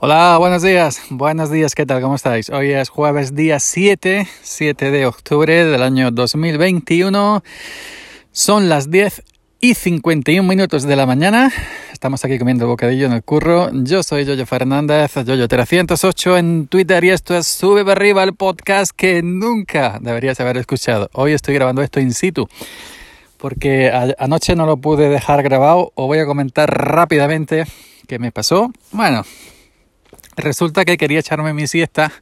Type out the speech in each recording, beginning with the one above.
Hola, buenos días. Buenos días, ¿qué tal? ¿Cómo estáis? Hoy es jueves día 7, 7 de octubre del año 2021. Son las 10 y 51 minutos de la mañana. Estamos aquí comiendo bocadillo en el curro. Yo soy Yoyo Fernández, Yoyo308 en Twitter y esto es Sube para arriba el podcast que nunca deberías haber escuchado. Hoy estoy grabando esto in situ porque anoche no lo pude dejar grabado. Os voy a comentar rápidamente qué me pasó. Bueno, Resulta que quería echarme mi siesta.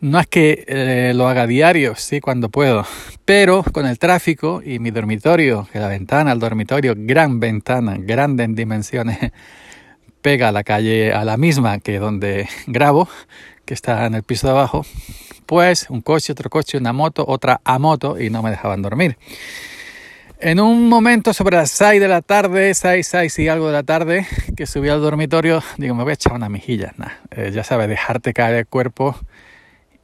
No es que eh, lo haga diario, sí, cuando puedo, pero con el tráfico y mi dormitorio, que la ventana, el dormitorio, gran ventana, grande en dimensiones, pega a la calle, a la misma que donde grabo, que está en el piso de abajo, pues un coche, otro coche, una moto, otra a moto y no me dejaban dormir. En un momento sobre las 6 de la tarde, 6, 6 y algo de la tarde, que subí al dormitorio, digo, me voy a echar una mejilla. Eh, ya sabes, dejarte caer el cuerpo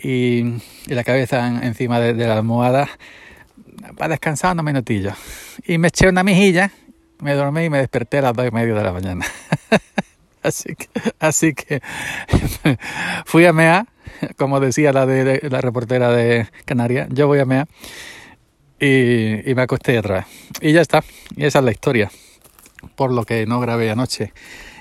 y, la cabeza encima de, la almohada para descansar unos minutillos. Y me eché una mejilla, me dormí y me desperté a las 2 y media de la mañana. así que, así que fui a MEA, como decía la, de, la reportera de Canarias, yo voy a MEA y, me acosté vez. Y ya está, y esa es la historia, por lo que no grabé anoche.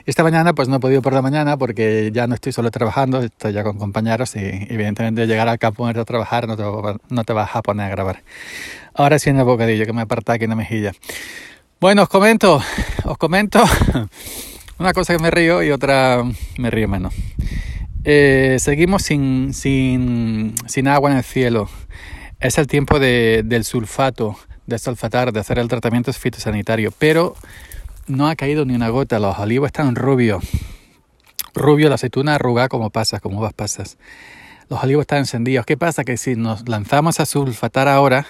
Esta mañana pues no he podido por la mañana porque ya no estoy solo trabajando, estoy ya con compañeros y evidentemente llegar al campo a trabajar no te, no te vas a poner a grabar. Ahora sí en bocadillo que me aparta aquí en la mejilla. Bueno, os comento, os comento una cosa que me río y otra me río menos. Eh, seguimos sin, sin, sin agua en el cielo. Es el tiempo de, del sulfato, de sulfatar, de hacer el tratamiento fitosanitario, pero no ha caído ni una gota. Los olivos están rubios. Rubio, la aceituna arrugada como pasas, como uvas pasas. Los olivos están encendidos. ¿Qué pasa? Que si nos lanzamos a sulfatar ahora,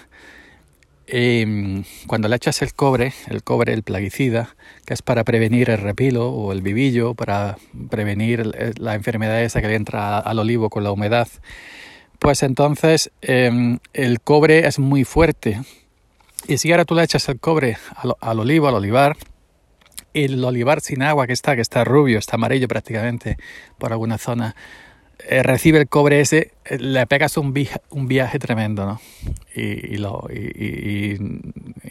em, cuando le echas el cobre, el cobre, el plaguicida, que es para prevenir el repilo o el vivillo, para prevenir la enfermedad esa que le entra al olivo con la humedad, pues entonces em, el cobre es muy fuerte. Y si ahora tú le echas el cobre al, olivo, al olivar, el olivar sin agua que está, que está rubio, está amarillo prácticamente por alguna zona, eh, recibe el cobre ese, eh, le pegas un, viaje tremendo, ¿no? Y, lo, y,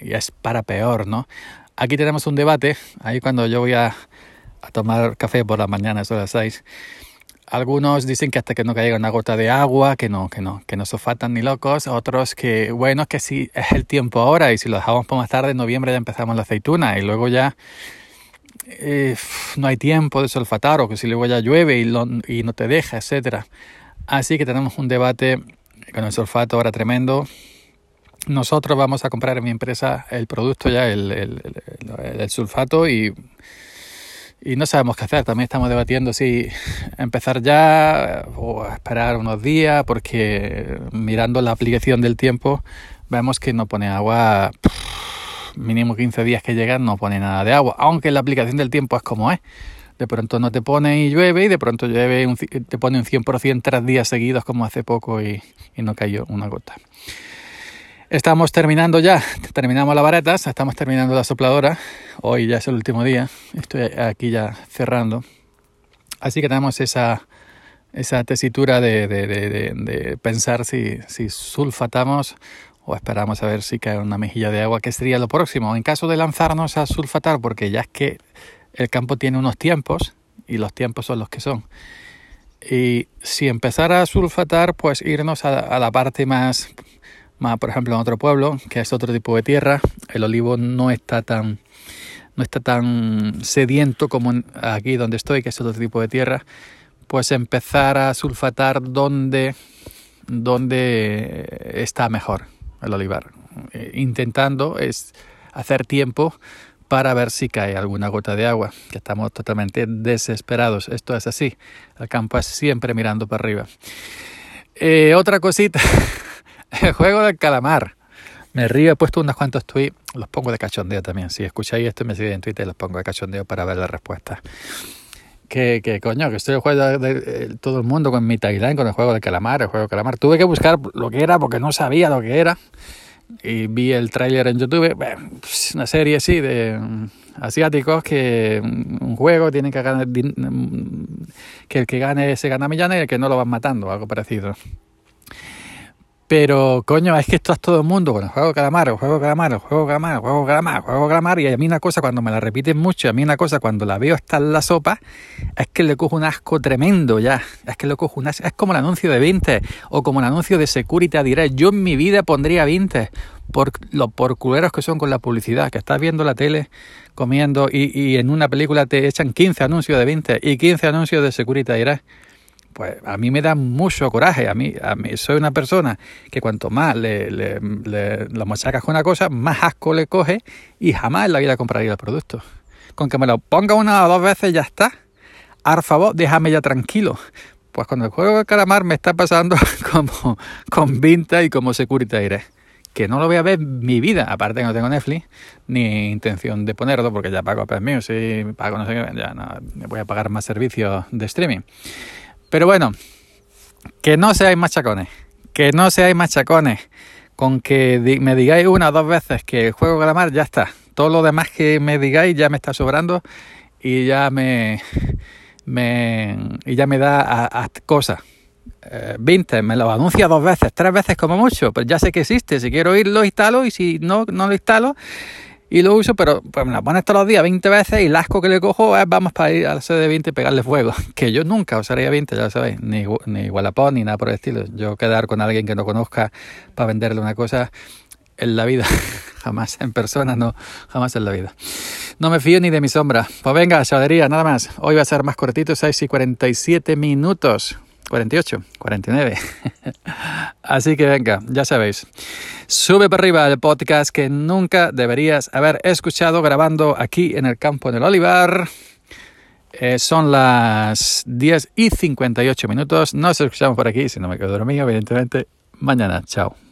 es para peor, ¿no? Aquí tenemos un debate, ahí cuando yo voy a, tomar café por la mañana, a las seis, algunos dicen que hasta que no caiga una gota de agua, que no, que no, que no sofatan ni locos. Otros que, bueno, que sí es el tiempo ahora y si lo dejamos por más tarde, en noviembre ya empezamos la aceituna y luego ya eh, no hay tiempo de sulfatar o que si luego ya llueve y, y no te deja, etcétera. Así que tenemos un debate con el sulfato ahora tremendo. Nosotros vamos a comprar en mi empresa el producto ya, el, el, el sulfato y y no sabemos qué hacer. También estamos debatiendo si empezar ya o esperar unos días, porque mirando la aplicación del tiempo vemos que no pone agua, mínimo 15 días que llegan no pone nada de agua, aunque la aplicación del tiempo es como es. De pronto no te pone y llueve y de pronto llueve te pone un 100% tres días seguidos como hace poco y no cayó una gota. Estamos terminando ya, terminamos las varetas, estamos terminando la sopladora. Hoy ya es el último día, estoy aquí ya cerrando. Así que tenemos esa, esa tesitura de, de, de, pensar si, si, sulfatamos o esperamos a ver si cae una mejilla de agua, que sería lo próximo. En caso de lanzarnos a sulfatar, porque ya es que el campo tiene unos tiempos y los tiempos son los que son. Y si empezara a sulfatar, pues irnos a la parte más por ejemplo, en otro pueblo, que es otro tipo de tierra, el olivo no está tan, no está tan sediento como aquí donde estoy, que es otro tipo de tierra, pues empezar a sulfatar donde, donde está mejor el olivar. Eh, intentando es hacer tiempo para ver si cae alguna gota de agua, que estamos totalmente desesperados. Esto es así, el campo es siempre mirando para arriba. Eh, otra cosita El juego del calamar. Me río, he puesto unos cuantos tweets, los pongo de cachondeo también. Si escucháis esto, me siguen en Twitter, los pongo de cachondeo para ver la respuesta. Que, que coño, que estoy jugando de, todo el mundo con mi timeline con el juego del calamar, el juego del calamar. Tuve que buscar lo que era porque no sabía lo que era. Y vi el tráiler en YouTube, pues, una serie así de mm, asiáticos que mm, un juego tienen que ganar, mm, que el que gane se gana millones y el que no lo van matando, algo parecido. Pero, coño, es que esto es todo el mundo con juego de calamar, juego de calamar, juego de calamar, juego de calamar, juego de calamar. Y a mí una cosa, cuando me la repiten mucho, a mí una cosa, cuando la veo está en la sopa, es que le cojo un asco tremendo ya. Es que le cojo un asco. Es como el anuncio de 20 o como el anuncio de Security Direct. Yo en mi vida pondría 20 por los por culeros que son con la publicidad, que estás viendo la tele comiendo y, y en una película te echan 15 anuncios de 20 y 15 anuncios de Security Direct pues a mí me da mucho coraje. A mí, a mí soy una persona que cuanto más le, le, machacas con una cosa, más asco le coge y jamás en la vida compraría el producto. Con que me lo ponga una o dos veces ya está. Por favor, déjame ya tranquilo. Pues cuando el juego de calamar me está pasando como con Vinta y como Security Aire. Que no lo voy a ver en mi vida, aparte que no tengo Netflix, ni intención de ponerlo, porque ya pago Apple Music, pago no sé qué, ya no, voy a pagar más servicios de streaming. Pero bueno, que no seáis machacones, que no seáis machacones, con que me digáis una o dos veces que juego calamar, ya está. Todo lo demás que me digáis ya me está sobrando y ya me, me y ya me da a, a cosas. Eh, 20, me lo anuncia dos veces, tres veces como mucho, pero ya sé que existe. Si quiero ir, lo instalo y si no, no lo instalo y lo uso, pero pues me la pones todos los días 20 veces y el asco que le cojo es vamos para ir a sede de 20 y pegarle fuego. Que yo nunca usaría 20, ya lo sabéis, ni, ni Wallapop ni nada por el estilo. Yo quedar con alguien que no conozca para venderle una cosa en la vida, jamás en persona, no, jamás en la vida. No me fío ni de mi sombra. Pues venga, chavalería, nada más. Hoy va a ser más cortito, 6 y 47 minutos. 48, 49. Así que venga, ya sabéis. Sube para arriba el podcast que nunca deberías haber escuchado grabando aquí en el campo del Olivar. Eh, son las 10 y 58 minutos. Nos escuchamos por aquí, si no me quedo dormido, evidentemente, mañana. Chao.